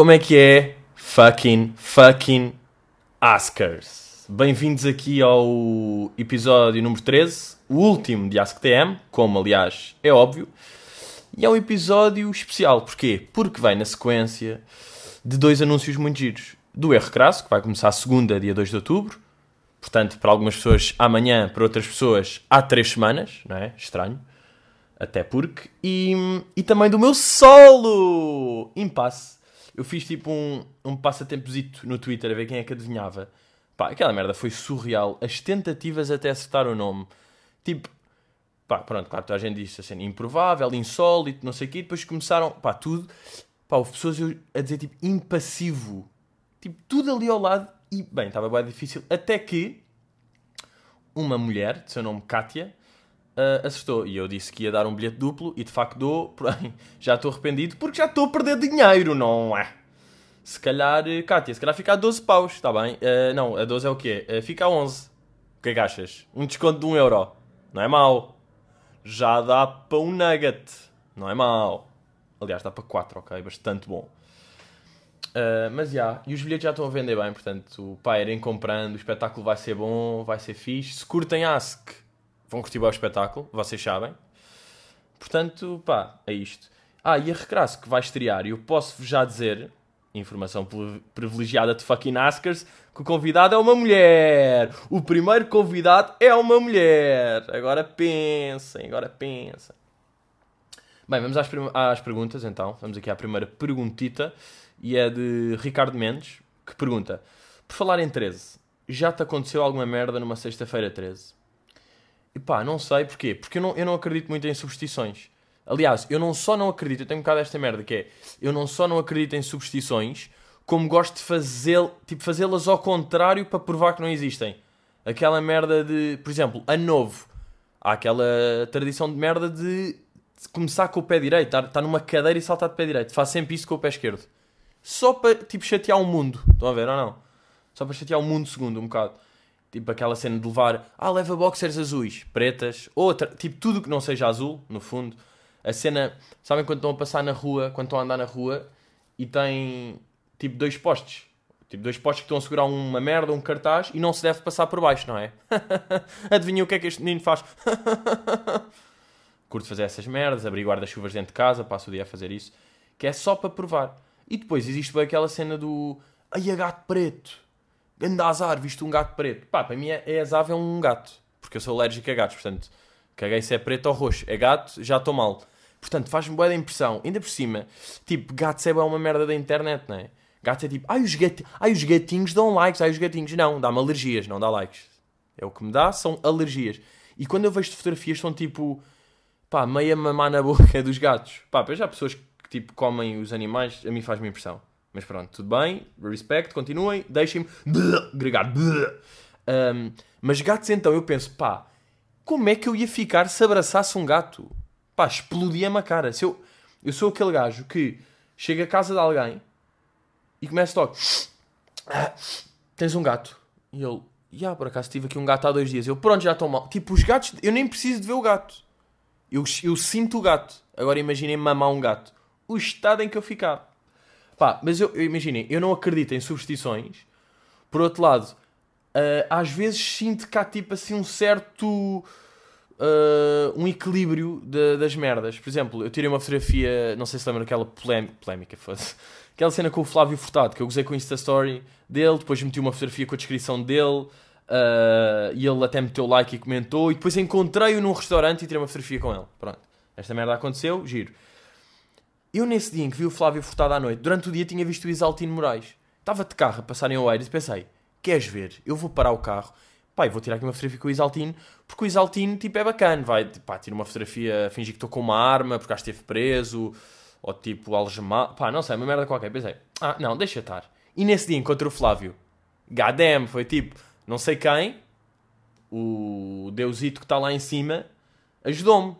Como é que é? Fucking, fucking Askers. Bem-vindos aqui ao episódio número 13, o último de AskTM, como aliás é óbvio. E é um episódio especial, porquê? Porque vem na sequência de dois anúncios muito giros. Do Erro Crasso, que vai começar segunda, dia 2 de outubro. Portanto, para algumas pessoas amanhã, para outras pessoas há três semanas, não é? Estranho. Até porque. E, e também do meu solo! Impasse. Eu fiz tipo um, um passatempozito no Twitter a ver quem é que adivinhava. Pá, aquela merda foi surreal. As tentativas até acertar o nome. Tipo, pá, pronto, claro, toda a gente disse assim, improvável, insólito, não sei o quê. Depois começaram, pá, tudo. Pá, houve pessoas a dizer tipo impassivo. Tipo, tudo ali ao lado. E, bem, estava bem difícil. Até que uma mulher, de seu nome Kátia, uh, acertou. E eu disse que ia dar um bilhete duplo e de facto dou, porém já estou arrependido porque já estou a perder dinheiro, não é? Se calhar, Kátia, se calhar fica a 12 paus, está bem? Uh, não, a 12 é o quê? Uh, fica a 11. O que é que achas? Um desconto de 1 euro. Não é mau. Já dá para um nugget. Não é mau. Aliás, dá para 4, ok? Bastante bom. Uh, mas já, yeah, e os bilhetes já estão a vender bem, portanto, pá, irem comprando, o espetáculo vai ser bom, vai ser fixe. Se curtem Ask, vão curtir o espetáculo, vocês sabem. Portanto, pá, é isto. Ah, e a Recrasso que vai estrear, eu posso já dizer, informação privilegiada de fucking Askers, que o convidado é uma mulher. O primeiro convidado é uma mulher. Agora pensem, agora pensem. Bem, vamos às, às perguntas então. Vamos aqui à primeira perguntita. E é de Ricardo Mendes, que pergunta: Por falar em 13, já te aconteceu alguma merda numa sexta-feira 13? Pá, não sei porquê. Porque eu não, eu não acredito muito em superstições. Aliás, eu não só não acredito, eu tenho um bocado esta merda que é, eu não só não acredito em superstições, como gosto de tipo, fazê-las ao contrário para provar que não existem. Aquela merda de, por exemplo, ano novo. Há aquela tradição de merda de, começar com o pé direito, estar, estar numa cadeira e saltar de pé direito. Faz sempre isso com o pé esquerdo. Só para, tipo, chatear o mundo. Estão a ver ou não? Só para chatear o mundo segundo, um bocado. Tipo aquela cena de levar, ah, leva boxers azuis, pretas, outra, tipo tudo que não seja azul, no fundo. A cena, sabem quando estão a passar na rua, quando estão a andar na rua e tem tipo dois postes. Tipo dois postes que estão a segurar uma merda, um cartaz e não se deve passar por baixo, não é? Adivinha o que é que este menino faz? Curto fazer essas merdas, abrir guarda-chuvas dentro de casa, passo o dia a fazer isso. Que é só para provar. E depois existe bem aquela cena do. Ai, gato preto. Ganda azar, visto um gato preto. Pá, para mim é, é um gato. Porque eu sou alérgico a gatos, portanto, caguei se é preto ou roxo. É gato, já estou mal. Portanto, faz-me boa da impressão. Ainda por cima, tipo, gatos é uma merda da internet, não é? Gatos é tipo, ai os, gat... ai os gatinhos dão likes, ai os gatinhos. Não, dá-me alergias, não dá likes. É o que me dá, são alergias. E quando eu vejo fotografias, são tipo, pá, meia mamar na boca dos gatos. Pá, já há pessoas que tipo comem os animais, a mim faz-me impressão. Mas pronto, tudo bem, respect, continuem, deixem-me gregar. Um, mas gatos então, eu penso, pá, como é que eu ia ficar se abraçasse um gato? Pá, explodia-me a cara. Se eu, eu sou aquele gajo que chega à casa de alguém e começa logo, ah, tens um gato. E ele, já, yeah, por acaso tive aqui um gato há dois dias. Eu, pronto, já estou mal. Tipo, os gatos, eu nem preciso de ver o gato. Eu, eu sinto o gato. Agora imaginem mamar um gato o estado em que eu ficava. Pá, mas eu, eu imaginem, eu não acredito em superstições. Por outro lado, uh, às vezes sinto que há tipo assim um certo. Uh, um equilíbrio de, das merdas. Por exemplo, eu tirei uma fotografia, não sei se lembra aquela polémica, fosse. Aquela cena com o Flávio Furtado, que eu usei com o Insta Story dele, depois meti uma fotografia com a descrição dele, uh, e ele até meteu like e comentou, e depois encontrei-o num restaurante e tirei uma fotografia com ele. Pronto. Esta merda aconteceu, giro. Eu, nesse dia em que vi o Flávio Furtado à noite, durante o dia tinha visto o Isaltino Moraes. Estava de carro a passar em Oeiras e pensei: queres ver? Eu vou parar o carro, pá, vou tirar aqui uma fotografia com o Isaltino, porque o Isaltino, tipo, é bacana. Vai, pá, tira uma fotografia, fingir que estou com uma arma, porque acho que esteve preso, ou tipo, algemado, pá, não sei, uma merda qualquer. Pensei: ah, não, deixa estar. E nesse dia encontrei o Flávio. Goddamn, foi tipo, não sei quem, o Deusito que está lá em cima, ajudou-me.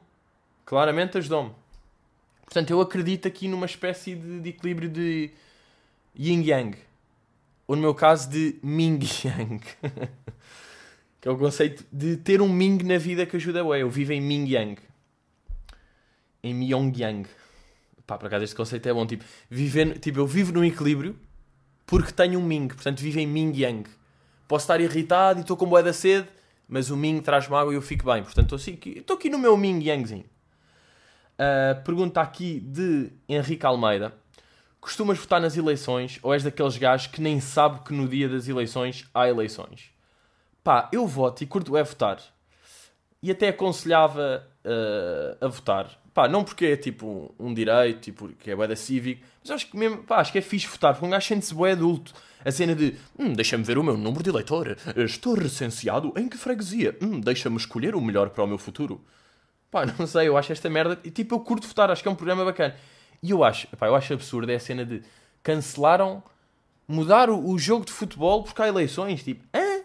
Claramente ajudou-me. Portanto, eu acredito aqui numa espécie de, de equilíbrio de yin-yang. Ou no meu caso, de ming-yang. que é o conceito de ter um ming na vida que ajuda bem. Eu vivo em ming-yang. Em myong-yang. Pá, por acaso este conceito é bom. Tipo, viver, tipo eu vivo num equilíbrio porque tenho um Ming. Portanto, vivo em Ming Yang. Posso estar irritado e estou com boa da sede, mas o Ming traz-me água e eu fico bem. Portanto, estou, assim, estou aqui no meu Ming Yangzinho. Uh, pergunta aqui de Henrique Almeida. Costumas votar nas eleições ou és daqueles gajos que nem sabe que no dia das eleições há eleições? Pá, eu voto e curto é votar. E até aconselhava uh, a votar. Pá, não porque é tipo um direito, tipo, que é bué da cívico, mas acho que mesmo, pá, acho que é fixe votar, porque um gajo sente-se bué adulto. A cena de, hum, deixa-me ver o meu número de eleitor, estou recenseado em que freguesia? Hum, deixa-me escolher o melhor para o meu futuro. Pá, não sei, eu acho esta merda, e tipo, eu curto votar, acho que é um programa bacana. E eu acho, pá, eu acho absurdo é a cena de cancelaram, mudar o, jogo de futebol porque há eleições, tipo, hã?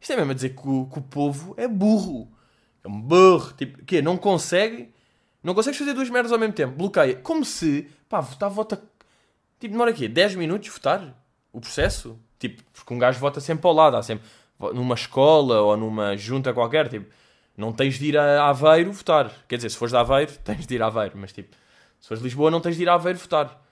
Isto é mesmo a dizer que o, que o povo é burro. É um burro, tipo, que não consegue não consegues fazer duas merdas ao mesmo tempo. Bloqueia. Como se, pá, votar, vota. Tipo, demora aqui 10 minutos votar o processo? Tipo, porque um gajo vota sempre ao lado. Há sempre. Numa escola ou numa junta qualquer. Tipo, não tens de ir a Aveiro votar. Quer dizer, se fores de Aveiro, tens de ir a Aveiro. Mas, tipo, se fores de Lisboa, não tens de ir a Aveiro votar.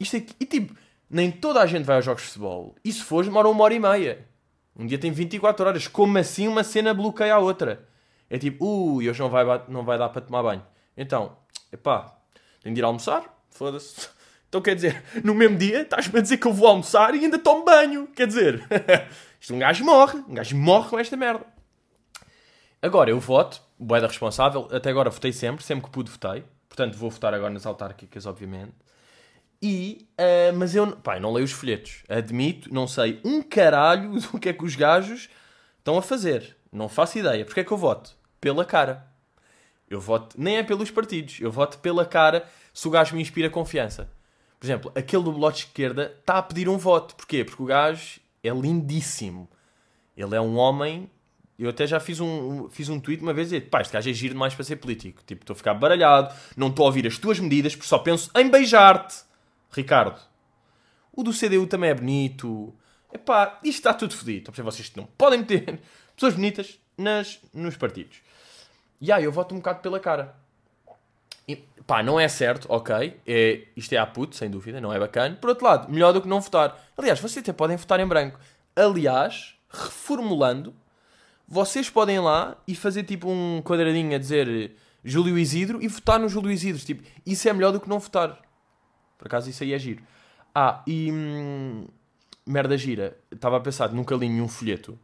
Isto aqui. E, tipo, nem toda a gente vai aos jogos de futebol. E se fores, demora uma hora e meia. Um dia tem 24 horas. Como assim uma cena bloqueia a outra? É tipo, ui, hoje não vai, não vai dar para tomar banho. Então, epá, tenho de ir almoçar, foda-se. Então quer dizer, no mesmo dia estás-me a dizer que eu vou almoçar e ainda tomo banho. Quer dizer, isto um gajo morre, um gajo morre com esta merda. Agora, eu voto, boeda responsável, até agora votei sempre, sempre que pude votei. Portanto, vou votar agora nas autárquicas, obviamente. E, uh, mas eu, pá, não leio os folhetos. Admito, não sei um caralho do que é que os gajos estão a fazer. Não faço ideia. Porque é que eu voto? Pela cara. Eu voto, nem é pelos partidos, eu voto pela cara se o gajo me inspira confiança. Por exemplo, aquele do Bloco de Esquerda está a pedir um voto. Porquê? Porque o gajo é lindíssimo. Ele é um homem. Eu até já fiz um, fiz um tweet uma vez e pá, este gajo é giro demais para ser político. Tipo, estou a ficar baralhado, não estou a ouvir as tuas medidas, porque só penso em beijar-te. Ricardo. O do CDU também é bonito. Epá, isto está tudo fodido. Vocês não podem meter pessoas bonitas nas, nos partidos. E aí eu voto um bocado pela cara. E, pá, não é certo, ok. É, isto é a puto, sem dúvida, não é bacana. Por outro lado, melhor do que não votar. Aliás, vocês até podem votar em branco. Aliás, reformulando, vocês podem ir lá e fazer tipo um quadradinho a dizer Júlio Isidro e votar no Júlio Isidro. Tipo, isso é melhor do que não votar. Por acaso, isso aí é giro. Ah, e. Hum, merda gira. Estava a pensar, nunca li nenhum folheto.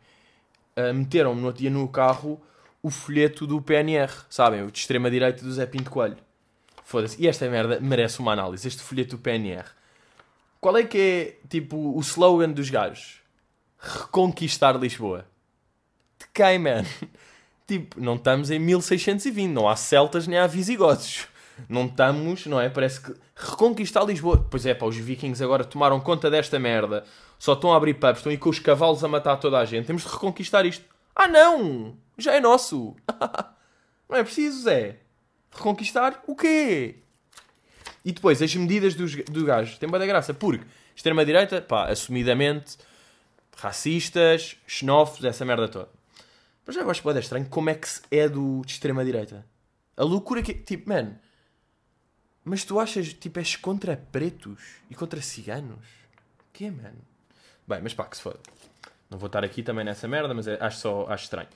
Uh, Meteram-me no outro dia no carro o folheto do PNR, sabem? O de extrema-direita do Zé Pinto Coelho. Foda-se. E esta merda merece uma análise, este folheto do PNR. Qual é que é, tipo, o slogan dos gajos? Reconquistar Lisboa. Quem, man? Tipo, não estamos em 1620, não há celtas nem há visigodos. Não estamos, não é? Parece que reconquistar Lisboa. Pois é, pá, os vikings agora tomaram conta desta merda. Só estão a abrir pubs, estão aí com os cavalos a matar toda a gente. Temos de reconquistar isto. Ah, não! Já é nosso! não é preciso, Zé. Reconquistar o quê? E depois, as medidas dos, do gajo. Tem boa graça, porque extrema-direita, pá, assumidamente racistas, xenófobos, essa merda toda. Mas já eu acho que estranho como é que é do, de extrema-direita. A loucura que Tipo, man... Mas tu achas, tipo, és contra pretos e contra ciganos? Que, mano? Bem, mas pá, que se foda. Não vou estar aqui também nessa merda, mas é, acho só acho estranho.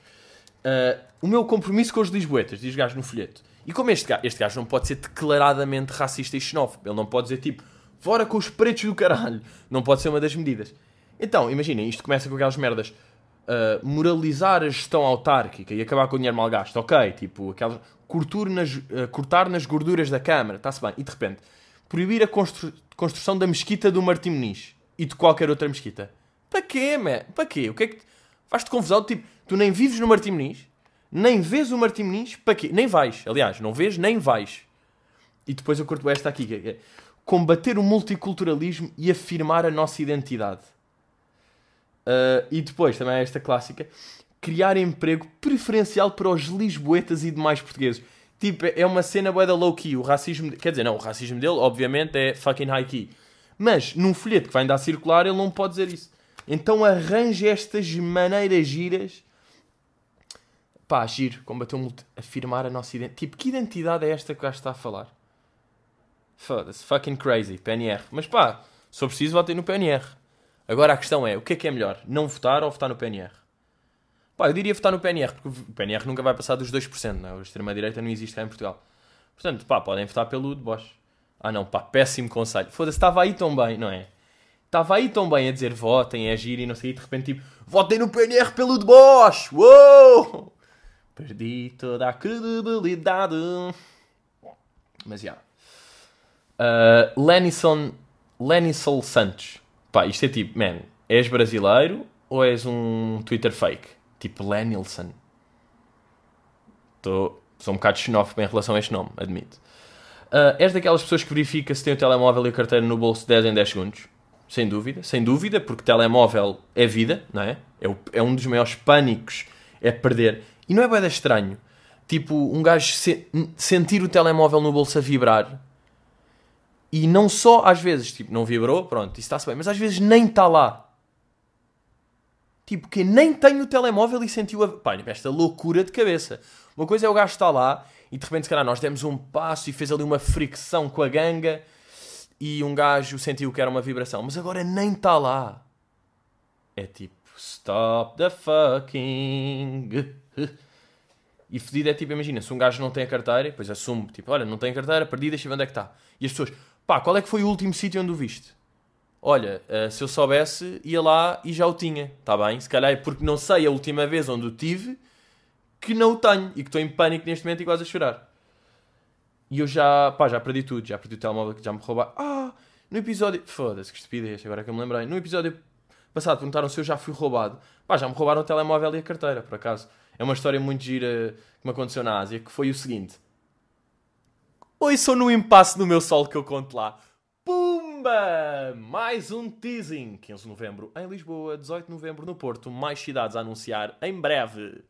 Uh, o meu compromisso com os lisboetas, diz gajo no folheto. E como este gajo, este gajo não pode ser declaradamente racista e xenófobo, ele não pode dizer tipo, fora com os pretos do caralho. Não pode ser uma das medidas. Então, imaginem, isto começa com aquelas merdas. Uh, moralizar a gestão autárquica e acabar com o dinheiro mal gasto, ok, tipo, aquelas, nas, uh, cortar nas gorduras da Câmara, está-se bem, e de repente, proibir a constru construção da mesquita do Martim Muniz e de qualquer outra mesquita. Para quê, man? Para quê? O que é que. Faz-te confusão? Tipo, tu nem vives no Martim Muniz, nem vês o Martim Muniz, para quê? Nem vais. Aliás, não vês, nem vais. E depois eu curto esta aqui, que é combater o multiculturalismo e afirmar a nossa identidade. Uh, e depois, também é esta clássica, criar emprego preferencial para os lisboetas e demais portugueses. Tipo, é uma cena boa da low-key. O racismo... Quer dizer, não, o racismo dele, obviamente, é fucking high-key. Mas, num folheto que vai andar a circular, ele não pode dizer isso. Então arranja estas maneiras giras. Pá, giro, combateu afirmar a nossa identidade. Tipo, que identidade é esta que o gajo está a falar? Foda-se, fucking crazy, PNR. Mas pá, se for preciso, votem no PNR. Agora a questão é, o que é que é melhor? Não votar ou votar no PNR? Pá, eu diria votar no PNR, porque o PNR nunca vai passar dos 2%, não é? A extrema-direita não existe cá em Portugal. Portanto, pá, podem votar pelo de Bosch. Ah não, pá, péssimo conselho. Foda-se, estava aí tão bem, não é? Estava aí tão bem a dizer votem, é giro e não sei, e de repente tipo, votem no PNR pelo de Bosch! Uou! Perdi toda a credibilidade. Mas já. Yeah. Uh, Lenison, Santos. Pá, isto é tipo, man, és brasileiro ou és um Twitter fake? Tipo Lenilson. Tô, sou um bocado xenófobo em relação a este nome, admito. Uh, és daquelas pessoas que verifica se tem o telemóvel e a carteira no bolso 10 em 10 segundos? Sem dúvida, sem dúvida, porque telemóvel é vida, não é? É, o, é um dos maiores pânicos, é perder. E não é bem estranho, tipo, um gajo se, sentir o telemóvel no bolso a vibrar e não só às vezes, tipo, não vibrou, pronto, isso está-se bem, mas às vezes nem está lá. Tipo, que nem tem o telemóvel e sentiu a. Pá, esta loucura de cabeça. Uma coisa é o gajo estar lá e de repente, se calhar, nós demos um passo e fez ali uma fricção com a ganga e um gajo sentiu que era uma vibração, mas agora nem está lá. É tipo, stop the fucking. E fedido é tipo, imagina, se um gajo não tem a carteira, depois assume, tipo, olha, não tem a carteira, perdi, deixa ver onde é que está. E as pessoas, pá, qual é que foi o último sítio onde o viste? Olha, uh, se eu soubesse, ia lá e já o tinha, está bem? Se calhar é porque não sei a última vez onde o tive que não o tenho e que estou em pânico neste momento e quase a chorar. E eu já, pá, já perdi tudo. Já perdi o telemóvel que já me roubaram. Ah, no episódio. Foda-se, que estupidez, agora que eu me lembrei. No episódio passado perguntaram se eu já fui roubado. Pá, já me roubaram o telemóvel e a carteira, por acaso. É uma história muito gira que me aconteceu na Ásia, que foi o seguinte. Oi, sou no impasse do meu sol que eu conto lá. Pumba! Mais um teasing. 15 de novembro em Lisboa, 18 de novembro no Porto. Mais cidades a anunciar em breve.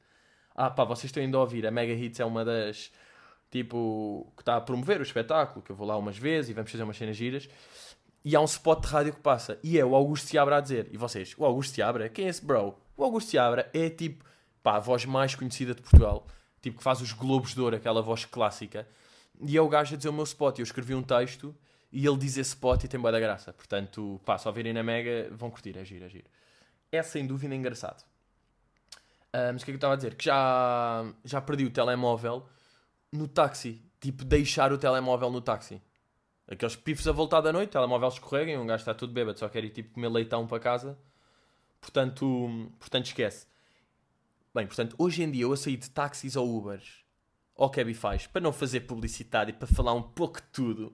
Ah pá, vocês estão indo a ouvir. A Mega Hits é uma das tipo, que está a promover o espetáculo, que eu vou lá umas vezes e vamos fazer umas cenas giras. E há um spot de rádio que passa. E é o Augusto Seabra a dizer. E vocês, o Augusto Seabra? Quem é esse bro? O Augusto Seabra é tipo, pá, a voz mais conhecida de Portugal. Tipo, que faz os Globos de Ouro, aquela voz clássica. E é o gajo a dizer o meu spot. Eu escrevi um texto e ele diz esse spot e tem boa da graça. Portanto, pá, só virem na Mega, vão curtir. É giro, é giro. É sem dúvida engraçado. Uh, mas o que é que eu estava a dizer? Que já, já perdi o telemóvel no táxi. Tipo, deixar o telemóvel no táxi. Aqueles pifes a voltar da noite, telemóvel escorrega e um gajo está tudo bêbado, só quer ir tipo comer leitão para casa. Portanto, portanto esquece. Bem, portanto, hoje em dia eu a sair de táxis ou Ubers ou Cabify para não fazer publicidade e para falar um pouco de tudo.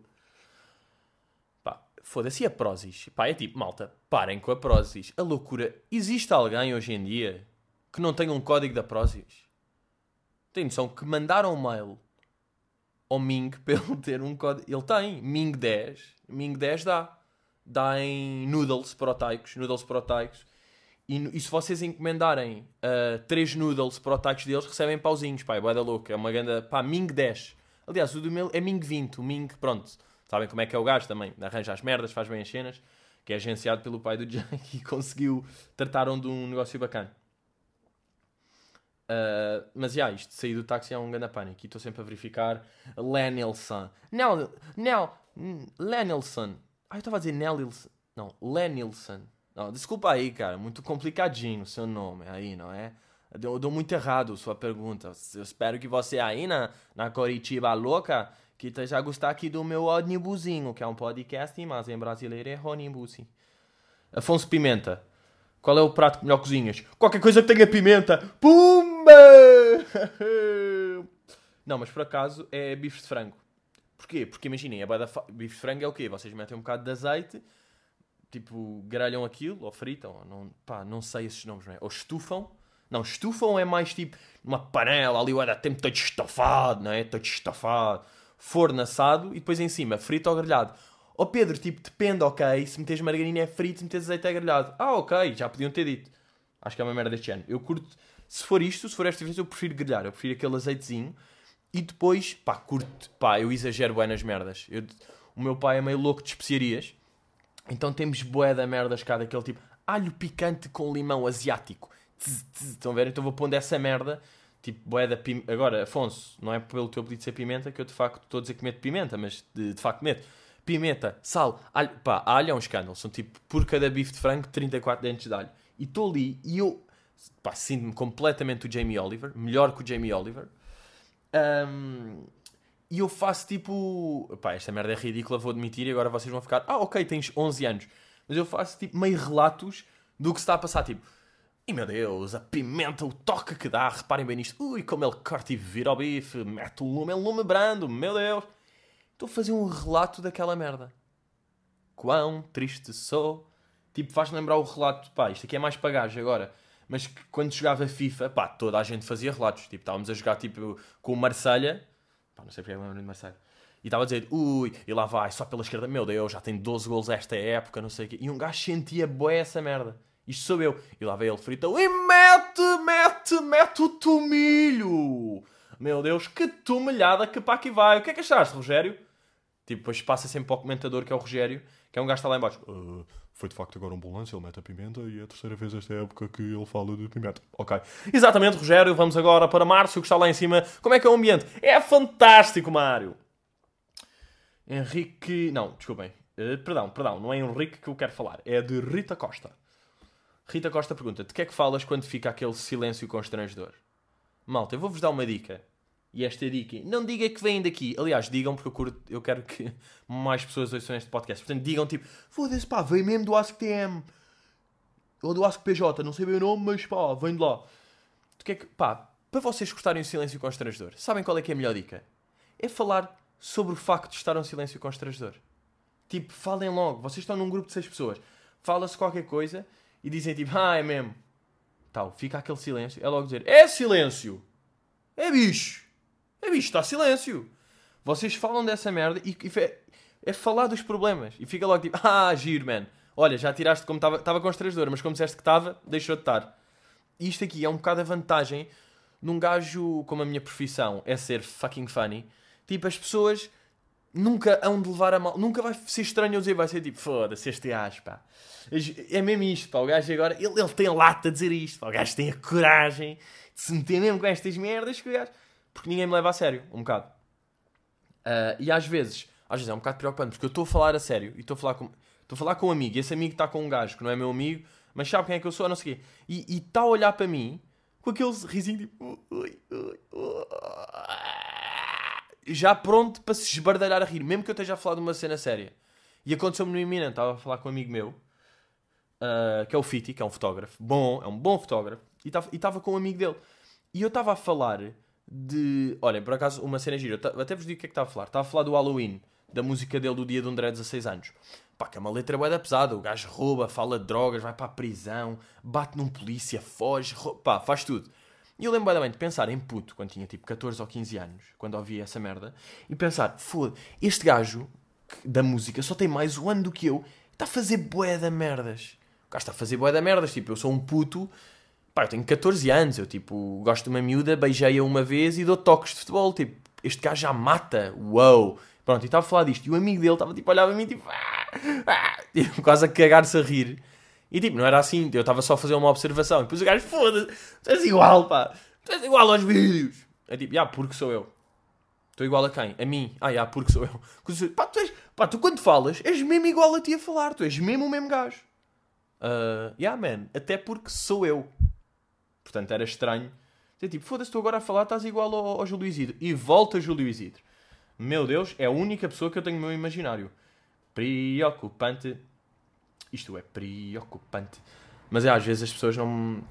Pá, foda-se, a Prozis? Pá, é tipo, malta, parem com a Prozis. A loucura. Existe alguém hoje em dia que não tenha um código da Prozis? Tem noção que mandaram um mail ao Ming ele ter um código. Ele tem Ming 10. Ming 10 dá. Dá em noodles proteicos. Noodles proteicos. E, e se vocês encomendarem uh, 3 noodles proteicos deles, recebem pauzinhos. Pá, é louca. É uma grande. Pá, Ming 10. Aliás, o do meu é Ming 20. O Ming, pronto. Sabem como é que é o gajo também. Arranja as merdas, faz bem as cenas. Que é agenciado pelo pai do Jake e conseguiu tratar um de um negócio bacana. Uh, mas já, isto de sair do táxi é um grande pânico. E estou sempre a verificar. Lenilson. Não, não, Lenilson. Ah, eu estava a dizer Nelilson. Não, Lenilson. Não, desculpa aí, cara. Muito complicadinho o seu nome aí, não é? Eu dou muito errado a sua pergunta. Eu espero que você aí na, na Coritiba louca que a gostar aqui do meu ônibusinho, que é um podcast, mas em brasileiro é ônibus. Afonso Pimenta. Qual é o prato que melhor cozinhas? Qualquer coisa que tenha pimenta. Pumba! Não, mas por acaso é bife de frango. Porquê? Porque imaginem, a fa... bife de frango é o quê? Vocês metem um bocado de azeite, tipo, grelham aquilo, ou fritam, ou não, pá, não sei esses nomes, não é? Ou estufam. Não, estufam é mais tipo uma panela ali, olha, tempo todo estofado, não é? Todo estofado. Forno assado e depois em cima, frito ou grelhado. Oh Pedro, tipo, depende, ok. Se meteres margarina é frito, se meteres azeite é grelhado. Ah, ok, já podiam ter dito. Acho que é uma merda deste ano. Eu curto, se for isto, se for esta vez, eu prefiro grelhar. Eu prefiro aquele azeitezinho. E depois, pá, curto, pá, eu exagero bem nas merdas. Eu, o meu pai é meio louco de especiarias. Então temos bué da merdas cá daquele tipo alho picante com limão asiático. Tz, tz, estão a ver? Então vou pondo essa merda. Tipo, bué da pimenta. Agora, Afonso, não é pelo teu pedido de ser pimenta que eu de facto estou a dizer que meto pimenta, mas de, de facto meto pimenta, sal, alho. Pá, alho é um escândalo. São tipo, por cada bife de frango, 34 dentes de alho. E estou ali e eu, pá, sinto-me completamente o Jamie Oliver, melhor que o Jamie Oliver. Um, e eu faço tipo, pá, esta merda é ridícula, vou admitir, e agora vocês vão ficar, ah, ok, tens 11 anos. Mas eu faço tipo meio relatos do que se está a passar, tipo, e meu Deus, a pimenta, o toque que dá, reparem bem nisto, ui, como ele corta e vira o bife, mete o lume, é um lume brando, meu Deus. Estou a fazer um relato daquela merda. Quão triste sou. Tipo, faz-me lembrar o relato, pá, isto aqui é mais pagagem agora. Mas que quando jogava FIFA, pá, toda a gente fazia relatos. Tipo, estávamos a jogar tipo com o Marselha. Pá, não sei porque é lembro de Marselha. E estava a dizer, ui, e lá vai, só pela esquerda, meu Deus, já tem 12 gols esta época, não sei o quê. E um gajo sentia boé essa merda. Isto sou eu. E lá veio ele frito e mete, mete, mete o tomilho. Meu Deus, que tomilhada que para aqui vai. O que é que achaste, Rogério? Tipo, depois passa sempre para o comentador, que é o Rogério, que é um gajo que está lá embaixo. Uh, foi de facto agora um bom lance, ele mete a pimenta e é a terceira vez esta época que ele fala de pimenta. Ok. Exatamente, Rogério. Vamos agora para Márcio, que está lá em cima. Como é que é o ambiente? É fantástico, Mário. Henrique... Não, desculpem. Uh, perdão, perdão. Não é Henrique que eu quero falar. É de Rita Costa. Rita Costa pergunta: de que é que falas quando fica aquele silêncio constrangedor? Malta, eu vou-vos dar uma dica. E esta dica, não diga que vêm daqui. Aliás, digam porque eu, curto, eu quero que mais pessoas ouçam este podcast. Portanto, digam tipo, foda-se pá, vem mesmo do AskTM. Ou do AskPJ, não sei bem o nome, mas pá, vem de lá. De que é que, pá, para vocês cortarem o silêncio constrangedor, sabem qual é que é a melhor dica? É falar sobre o facto de estar um silêncio constrangedor. Tipo, falem logo. Vocês estão num grupo de seis pessoas. Fala-se qualquer coisa e dizem tipo, ah, é mesmo. Tal, fica aquele silêncio. É logo dizer, é silêncio. É bicho. É bicho, está silêncio. Vocês falam dessa merda e, e é, é, falar dos problemas. E fica logo tipo, ah, giro, man. Olha, já tiraste como estava. Estava constrangedor, mas como disseste que estava, deixou de estar. E isto aqui é um bocado a vantagem num gajo como a minha profissão é ser fucking funny. Tipo, as pessoas nunca hão de levar a mal. Nunca vai ser estranho eu dizer, vai ser tipo, foda-se, este gajo, pá. É mesmo isto, pá. O gajo agora, ele, ele tem lata a dizer isto, pá. O gajo tem a coragem de se meter mesmo com estas merdas que o gajo porque ninguém me leva a sério, um bocado. Uh, e às vezes, às vezes é um bocado preocupante, porque eu estou a falar a sério e estou a falar com, estou a falar com um amigo, e esse amigo está com um gajo que não é meu amigo, mas sabe quem é que eu sou, não sei o quê. E está a olhar para mim com aquele risinho tipo. Já pronto para se esbardalhar a rir, mesmo que eu esteja a falar de uma cena séria. E aconteceu-me no iminente, estava a falar com um amigo meu, uh, que é o Fiti, que é um fotógrafo, bom, é um bom fotógrafo, e estava com um amigo dele. E eu estava a falar de. Olha, por acaso, uma cena gira. Até vos digo o que é que estava a falar. Estava a falar do Halloween, da música dele do dia de André, 16 anos. Pá, que é uma letra bué da pesada. O gajo rouba, fala de drogas, vai para a prisão, bate num polícia, foge, rouba, pá, faz tudo. E eu lembro bem de pensar em puto, quando tinha tipo 14 ou 15 anos, quando ouvia essa merda, e pensar, foda, este gajo da música só tem mais um ano do que eu, está a fazer bué da merdas. O gajo está a fazer bué da merdas, tipo, eu sou um puto Pá, eu tenho 14 anos, eu tipo, gosto de uma miúda, beijei-a uma vez e dou toques de futebol. Tipo, este gajo já mata, uou! Pronto, e estava a falar disto. E o amigo dele estava tipo a olhar para mim, tipo, ah, ah, tipo quase a cagar-se a rir. E tipo, não era assim, eu estava só a fazer uma observação. E depois o gajo, foda-se, tu és igual, pá, tu és igual aos vídeos. É tipo, ah, porque sou eu. Estou igual a quem? A mim. Ah, já, porque sou eu. Pá tu, és, pá, tu quando falas, és mesmo igual a ti a falar. Tu és mesmo o mesmo gajo. Uh, yeah, man. Até porque sou eu. Portanto, era estranho. Dizer, tipo, foda-se, tu agora a falar, estás igual ao, ao Júlio Isidro. E volta Júlio Isidro. Meu Deus, é a única pessoa que eu tenho no meu imaginário. Preocupante. Isto é preocupante. Mas é, às vezes as pessoas não me...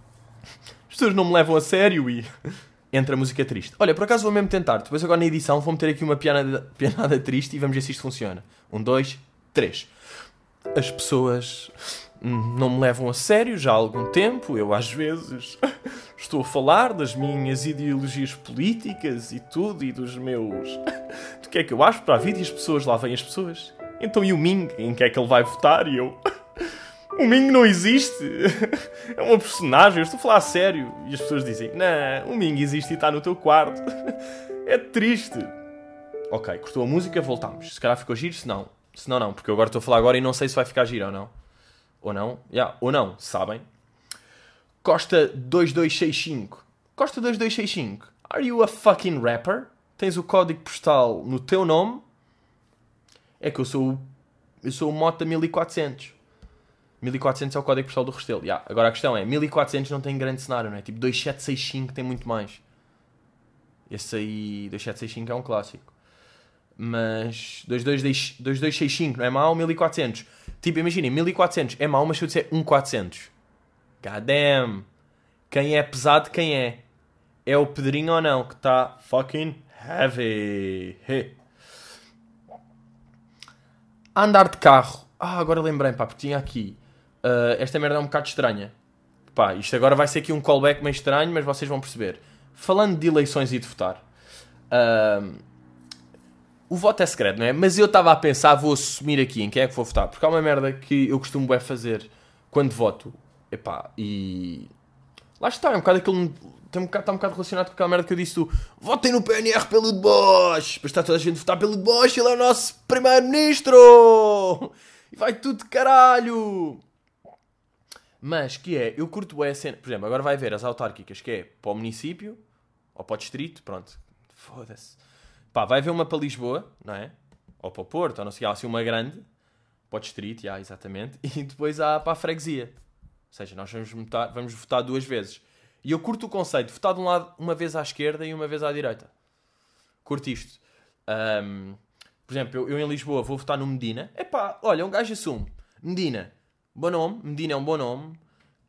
As pessoas não me levam a sério e... Entra música triste. Olha, por acaso vou mesmo tentar. Depois agora na edição vou meter aqui uma pianada, pianada triste e vamos ver se isto funciona. Um, dois, três. As pessoas não me levam a sério já há algum tempo. Eu, às vezes, estou a falar das minhas ideologias políticas e tudo, e dos meus. do que é que eu acho para a vida, e as pessoas, lá vêm as pessoas. Então, e o Ming? Em que é que ele vai votar? E eu. O Ming não existe. É uma personagem, eu estou a falar a sério. E as pessoas dizem: Não, o Ming existe e está no teu quarto. É triste. Ok, cortou a música, voltamos. Se calhar ficou giro, se não. Se não, não, porque eu agora estou a falar agora e não sei se vai ficar giro ou não. Ou não? Yeah, ou não, sabem? Costa 2265. Costa 2265. Are you a fucking rapper? Tens o código postal no teu nome? é que eu sou, eu sou o Mota 1400. 1400 é o código postal do Restelo. Yeah. Agora a questão é, 1400 não tem grande cenário, não é? Tipo, 2765 tem muito mais. Esse aí, 2765 é um clássico. Mas 22, 2265 não é mau, 1400. Tipo, imaginem, 1400 é mau, mas se eu disser 1400. God damn. Quem é pesado, quem é? É o Pedrinho ou não? Que está fucking heavy. Hey. Andar de carro. Ah, agora lembrei, pá, porque tinha aqui. ah, esta merda é um bocado estranha. Pá, isto agora vai ser aqui um callback meio estranho, mas vocês vão perceber. Falando de eleições e de votar. ah, o voto é segredo, não é? Mas eu estava a pensar, vou assumir aqui em quem é que vou votar. Porque há uma merda que eu costumo é fazer quando voto. Epá, e... Lá está, é um bocado aquele... Tem um bocado, está um bocado relacionado com aquela merda que eu disse do Votem no PNR pelo de Bosch! Depois está toda a gente a votar pelo de Bosch, ele é o nosso primeiro-ministro! E vai tudo de caralho! Mas, que é, eu curto a cena... Por exemplo, agora vai ver as autárquicas, que é para o município, ou para o distrito, pronto. Foda-se. Pá, vai haver uma para Lisboa, não é? Ou para o Porto, ou não sei, há assim uma grande, para o distrito, já, exatamente, e depois há para a freguesia. Ou seja, nós vamos votar, vamos votar duas vezes. E eu curto o conceito de votar de um lado uma vez à esquerda e uma vez à direita. Curto isto. Ahm, por exemplo, eu, eu em Lisboa vou votar no Medina. Epá, olha, um gajo assume. Medina, bom nome. Medina é um bom nome.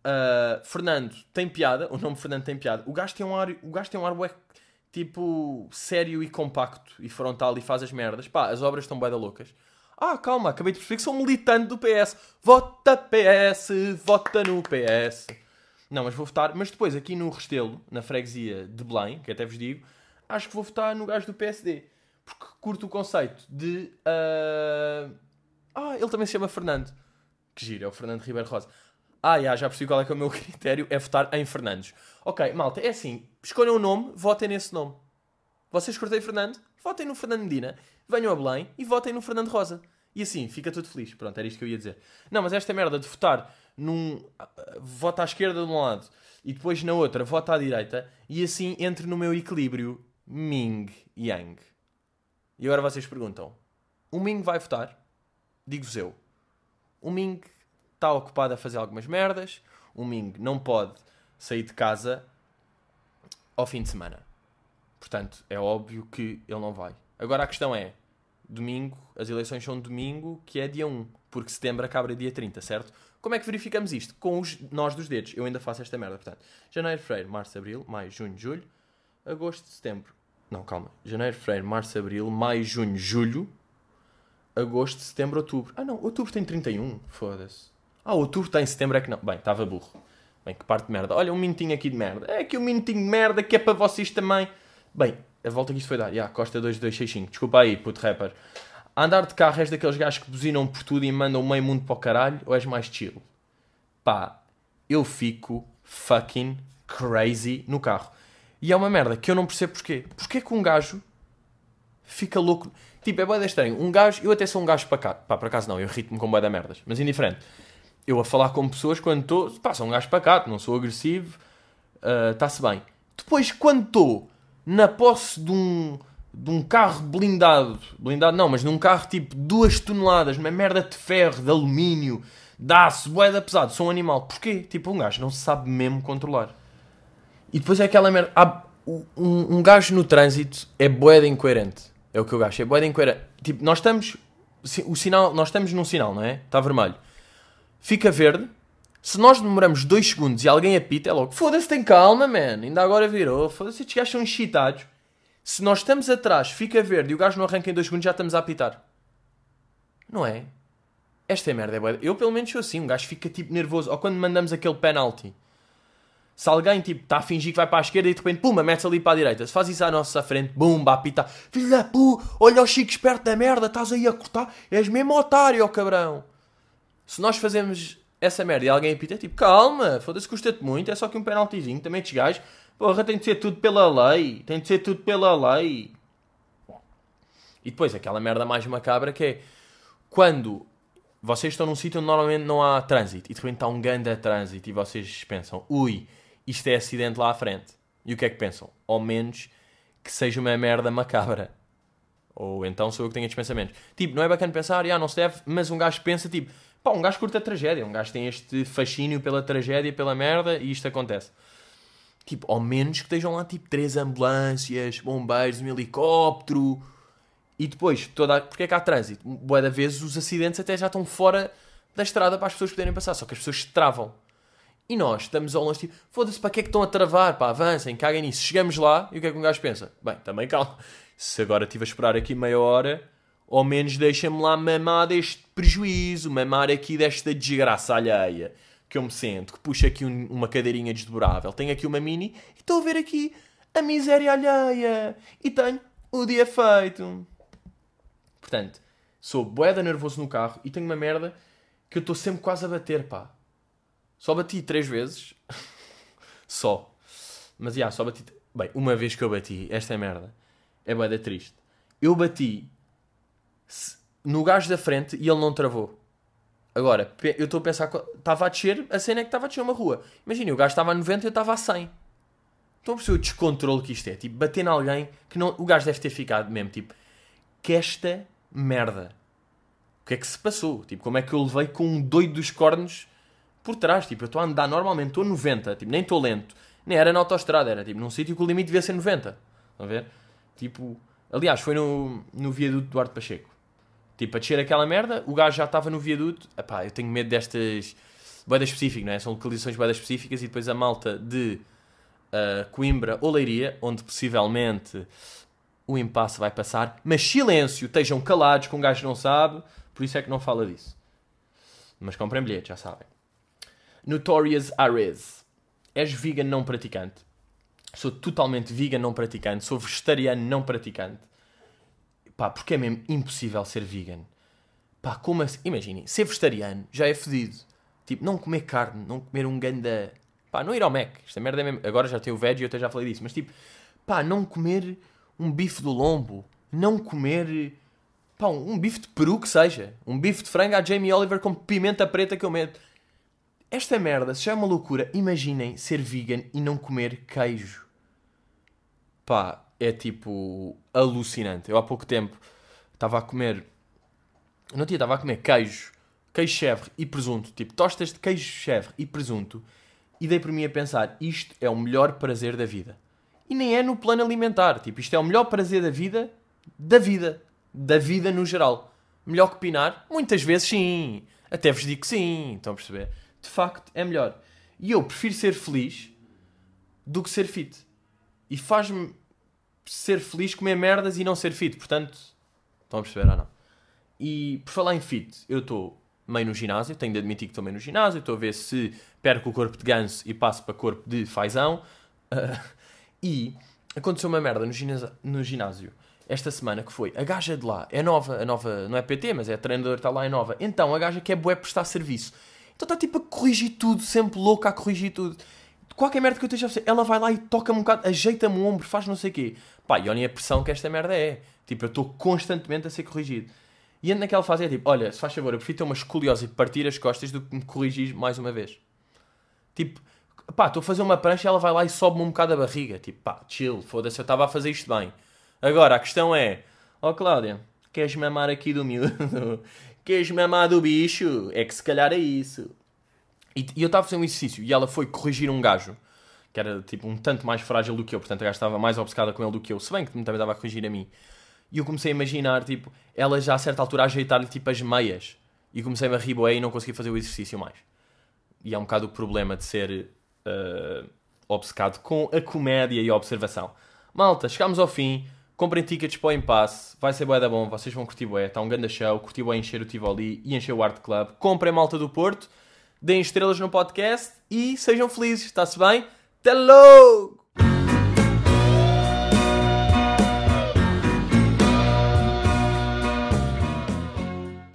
Ah, Fernando tem piada. O nome Fernando tem piada. O gajo tem um ar, o gajo tem um ar tipo sério e compacto e frontal e faz as merdas. Pá, as obras estão bué da loucas. Ah, calma, acabei de perceber que sou um militante do PS. Vota PS, vota no PS. Não, mas vou votar. Mas depois, aqui no Restelo, na freguesia de Belém, que até vos digo, acho que vou votar no gajo do PSD. Porque curto o conceito de. ah, Ah, ele também se chama Fernando. Que giro, é o Fernando Ribeiro Rosa. Ah, já, já percebi qual é que é o meu critério, é votar em Fernandes. Ok, malta, é assim, escolham um nome, votem nesse nome. Vocês curtem Fernando? Votem no Fernando Medina, venham a Belém e votem no Fernando Rosa. E assim, fica tudo feliz. Pronto, era isto que eu ia dizer. Não, mas esta merda de votar num... ah, Vota à esquerda de um lado e depois na outra vota à direita e assim entre no meu equilíbrio Ming Yang. E agora vocês perguntam, o Ming vai votar? Digo-vos eu. O Ming está ocupado a fazer algumas merdas. O Ming não pode sair de casa ao fim de semana. Portanto, é óbvio que ele não vai. Agora a questão é: domingo, as eleições são domingo, que é dia 1, porque setembro acaba dia 30, certo? Como é que verificamos isto? Com os nós dos dedos. Eu ainda faço esta merda, portanto. Janeiro, fevereiro, março, abril, maio, junho, julho, agosto, setembro. Não, calma. Janeiro, fevereiro, março, abril, maio, junho, julho, agosto, setembro, outubro. Ah, não, outubro tem 31. Foda-se. Ah, outubro tem, setembro é que não. Bem, estava burro. Bem, que parte de merda. Olha, um minutinho aqui de merda. É aqui um minutinho de merda que é para vocês também. Bem, a volta que isto foi dar. Ya, Costa 2265. Desculpa aí, puto rapper. Andar de carro és daqueles gajos que buzinam por tudo e mandam o meio mundo para o caralho ou és mais chill? Pá, eu fico fucking crazy no carro. E é uma merda que eu não percebo porquê. Porquê que um gajo fica louco? Tipo, é bué estranho. Um gajo, eu até sou um gajo para cá. Pá, por acaso não, eu irrito-me com bué da merdas. Mas indiferente. Eu a falar com pessoas quando estou, pá, sou um gajo pacato, não sou agressivo, está-se bem. Depois, quando estou na posse de um, de um carro blindado, blindado não, mas num carro tipo duas toneladas, uma merda de ferro, de alumínio, de aço, boeda pesado, sou um animal. Porquê? Tipo, um gajo não se sabe mesmo controlar. E depois é aquela merda. há- um, um gajo no trânsito é boeda incoerente. É o que eu gajo, é boeda incoerente. Tipo, nós estamos. O sinal, nós estamos num sinal, não é? Está vermelho. Fica verde. Se nós demoramos 2 segundos e alguém apita, é logo. Foda-se, tem calma, man. Ainda agora virou. Foda-se, estes gajos são excitados. Se nós estamos atrás, fica verde e o gajo não arranca em 2 segundos, já estamos a apitar. Não é? Esta é merda, é bué. Eu pelo menos sou assim. Um gajo fica tipo nervoso. Ou quando mandamos aquele penalty. Se alguém tipo está a fingir que vai para a esquerda e de repente, puma, mete-se ali para a direita. Se faz isso à nossa frente, bumba, apita. Filho da pu, olha o Chico esperto da merda, estás aí a cortar. És mesmo otário, ó cabrão. Se nós fazemos essa merda e alguém apita, é tipo, calma, foda-se, custa-te muito, é só que um penaltizinho. Também estes gajos, porra, tem de ser tudo pela lei. Tem de ser tudo pela lei. E depois aquela merda mais macabra que é quando vocês estão num sítio onde normalmente não há trânsito e de repente está um ganda trânsito e vocês pensam, ui, isto é acidente lá à frente. E o que é que pensam? Ao menos que seja uma merda macabra. Ou então sou eu que tenho estes pensamentos. Tipo, não é bacana pensar, ah, não se deve, mas um gajo pensa, tipo, pá, um gajo curta a tragédia, um gajo tem este fascínio pela tragédia, pela merda, e isto acontece. Tipo, ao menos que estejam lá, tipo, três ambulâncias, bombeiros, um helicóptero, e depois, toda a... porque é que há trânsito? Boa da vezes os acidentes até já estão fora da estrada para as pessoas poderem passar, só que as pessoas se travam. E nós estamos ao longe, tipo, foda-se, para que é que estão a travar? Pá, avancem, caguem nisso. Chegamos lá e o que é que um gajo pensa? Bem, também calma. Se agora estive a esperar aqui meia hora, ao menos deixa-me lá mamar deste prejuízo, mamar aqui desta desgraça alheia que eu me sento, que puxa aqui um, uma cadeirinha desdobrável, tenho aqui uma mini e estou a ver aqui a miséria alheia e tenho o dia feito. Portanto, sou boeda nervoso no carro e tenho uma merda que eu estou sempre quase a bater, pá. Só bati três vezes. só. Mas, já, yeah, só bati... Bem, uma vez que eu bati, esta é merda. É boeda triste. Eu bati no gajo da frente e ele não travou. Agora, eu estou a pensar estava a descer, a cena é que estava a descer uma rua. Imagina, o gajo estava a 90 e eu estava a 100. Estão a perceber o descontrole que isto é? Tipo, bater em alguém que não... O gajo deve ter ficado mesmo, tipo... Que esta merda. O que é que se passou? Tipo, como é que eu levei com um doido dos cornos por trás? Tipo, eu estou a andar normalmente, estou a 90, tipo, nem estou lento. Nem era na autostrada, era tipo num sítio que o limite devia ser 90. Estão a ver? Tipo, aliás, foi no, no viaduto Duarte Pacheco. Tipo, a descer aquela merda, o gajo já estava no viaduto. Epá, eu tenho medo destas boedas específicas, não é? São localizações boedas específicas e depois a malta de uh, Coimbra ou Leiria, onde possivelmente o impasse vai passar, mas silêncio, estejam calados, que um gajo não sabe, por isso é que não fala disso. Mas comprem bilhete, já sabem. Notorious Ares. És vegan não praticante. Sou totalmente vegan não praticante. Sou vegetariano não praticante. Pá, porque é mesmo impossível ser vegan. Pá, como assim? Imaginem, ser vegetariano já é fedido. Tipo, não comer carne, não comer um ganda... Pá, não ir ao Mac. Esta merda é mesmo... Agora já tenho o veg e eu até já falei disso. Mas tipo, pá, não comer um bife do lombo, não comer pá, um bife de peru que seja, um bife de frango à Jamie Oliver com pimenta preta que eu meto. Esta merda, se já é uma loucura, imaginem ser vegan e não comer queijo. Pá, é tipo alucinante. Eu há pouco tempo estava a comer. Não tinha, estava a comer queijo, queijo chèvre e presunto. Tipo, tostas de queijo chèvre e presunto. E dei por mim a pensar: isto é o melhor prazer da vida e nem é no plano alimentar. Tipo, isto é o melhor prazer da vida, da vida, da vida no geral. Melhor que pinar? Muitas vezes sim. Até vos digo que sim. Estão a perceber? De facto, é melhor. E eu prefiro ser feliz do que ser fit. E faz-me ser feliz comer merdas e não ser fit. Portanto, estão a perceber ou não? E por falar em fit, eu estou meio no ginásio, tenho de admitir que estou meio no ginásio, estou a ver se perco o corpo de ganso e passo para corpo de fazão. Uh, e aconteceu uma merda no ginásio, no ginásio esta semana que foi a gaja de lá é nova, a nova não é PT, mas é treinador, está lá, é nova. Então a gaja que é bué prestar serviço. Então está tipo a corrigir tudo, sempre louca a corrigir tudo. Qualquer merda que eu esteja a fazer, ela vai lá e toca-me um bocado, ajeita-me o ombro, faz não sei o quê. Pá, e olhem a pressão que esta merda é. Tipo, eu estou constantemente a ser corrigido. E ando naquela fase é tipo, olha, se faz favor, eu prefiro ter uma escoliose e partir as costas do que me corrigir mais uma vez. Tipo, pá, estou a fazer uma prancha e ela vai lá e sobe-me um bocado a barriga. Tipo, pá, chill, foda-se, eu estava a fazer isto bem. Agora, a questão é, ó oh, Cláudia, queres mamar aqui do miúdo? queres mamar do bicho? É que se calhar é isso. E, e eu estava a fazer um exercício e ela foi corrigir um gajo que era tipo um tanto mais frágil do que eu, portanto a gaja estava mais obcecada com ele do que eu, se bem que também estava a corrigir a mim. E eu comecei a imaginar, tipo, ela já a certa altura a ajeitar-lhe tipo as meias. E comecei-me a rir e não consegui fazer o exercício mais. E é um bocado o problema de ser uh, obcecado com a comédia e a observação. Malta, chegámos ao fim. Comprem tickets para o impasse. Vai ser bué da bom. Vocês vão curtir bué. Está um grande show. Curti bué encher o Tivoli e encher o Art Club. Comprem malta do Porto. Deem estrelas no podcast e sejam felizes. Está-se bem? Até logo!